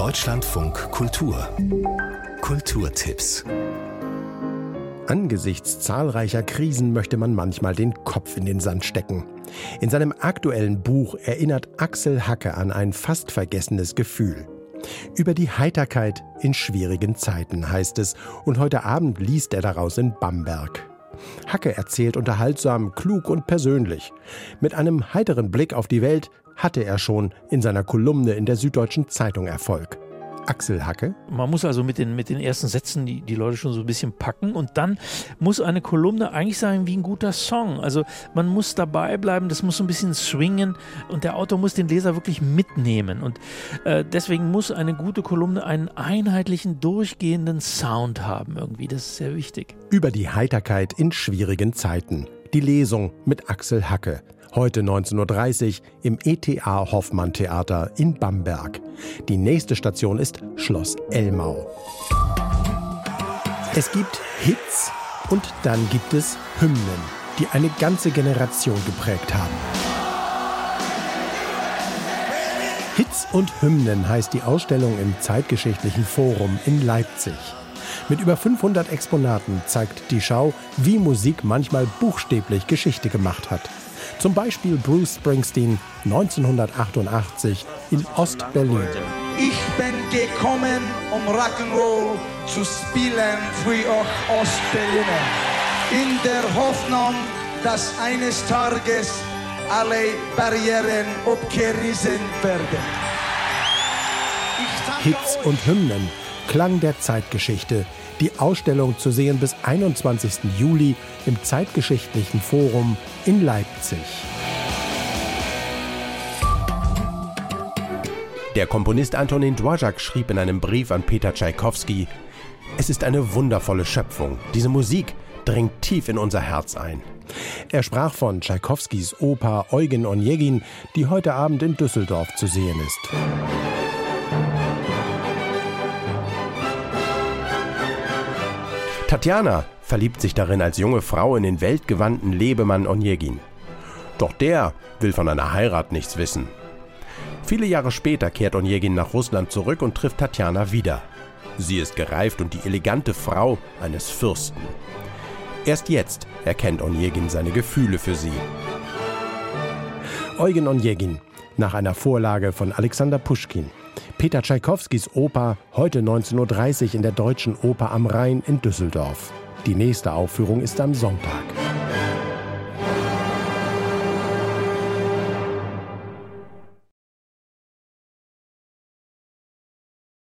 Deutschlandfunk Kultur Kulturtipps Angesichts zahlreicher Krisen möchte man manchmal den Kopf in den Sand stecken. In seinem aktuellen Buch erinnert Axel Hacke an ein fast vergessenes Gefühl. Über die Heiterkeit in schwierigen Zeiten heißt es, und heute Abend liest er daraus in Bamberg. Hacke erzählt unterhaltsam, klug und persönlich. Mit einem heiteren Blick auf die Welt hatte er schon in seiner Kolumne in der Süddeutschen Zeitung Erfolg. Axel Hacke. Man muss also mit den, mit den ersten Sätzen die, die Leute schon so ein bisschen packen und dann muss eine Kolumne eigentlich sein wie ein guter Song. Also man muss dabei bleiben, das muss so ein bisschen swingen und der Autor muss den Leser wirklich mitnehmen. Und äh, deswegen muss eine gute Kolumne einen einheitlichen, durchgehenden Sound haben irgendwie. Das ist sehr wichtig. Über die Heiterkeit in schwierigen Zeiten. Die Lesung mit Axel Hacke. Heute 19.30 Uhr im ETA Hoffmann Theater in Bamberg. Die nächste Station ist Schloss Elmau. Es gibt Hits und dann gibt es Hymnen, die eine ganze Generation geprägt haben. Hits und Hymnen heißt die Ausstellung im Zeitgeschichtlichen Forum in Leipzig. Mit über 500 Exponaten zeigt die Schau, wie Musik manchmal buchstäblich Geschichte gemacht hat. Zum Beispiel Bruce Springsteen 1988 in Ost-Berlin. Ich bin gekommen, um Rock'n'Roll zu spielen für euch Ostberliner. In der Hoffnung, dass eines Tages alle Barrieren abgerissen werden. Hits und Hymnen, Klang der Zeitgeschichte, die Ausstellung zu sehen bis 21. Juli im Zeitgeschichtlichen Forum in Leipzig. Der Komponist Antonin Dvorak schrieb in einem Brief an Peter Tschaikowski: Es ist eine wundervolle Schöpfung. Diese Musik dringt tief in unser Herz ein. Er sprach von Tschaikowskis Oper Eugen Onegin, die heute Abend in Düsseldorf zu sehen ist. Tatjana verliebt sich darin als junge Frau in den weltgewandten Lebemann Onegin. Doch der will von einer Heirat nichts wissen. Viele Jahre später kehrt Onegin nach Russland zurück und trifft Tatjana wieder. Sie ist gereift und die elegante Frau eines Fürsten. Erst jetzt erkennt Onegin seine Gefühle für sie. Eugen Onegin, nach einer Vorlage von Alexander Puschkin. Peter Tschaikowskis Oper heute 19.30 Uhr in der Deutschen Oper am Rhein in Düsseldorf. Die nächste Aufführung ist am Sonntag.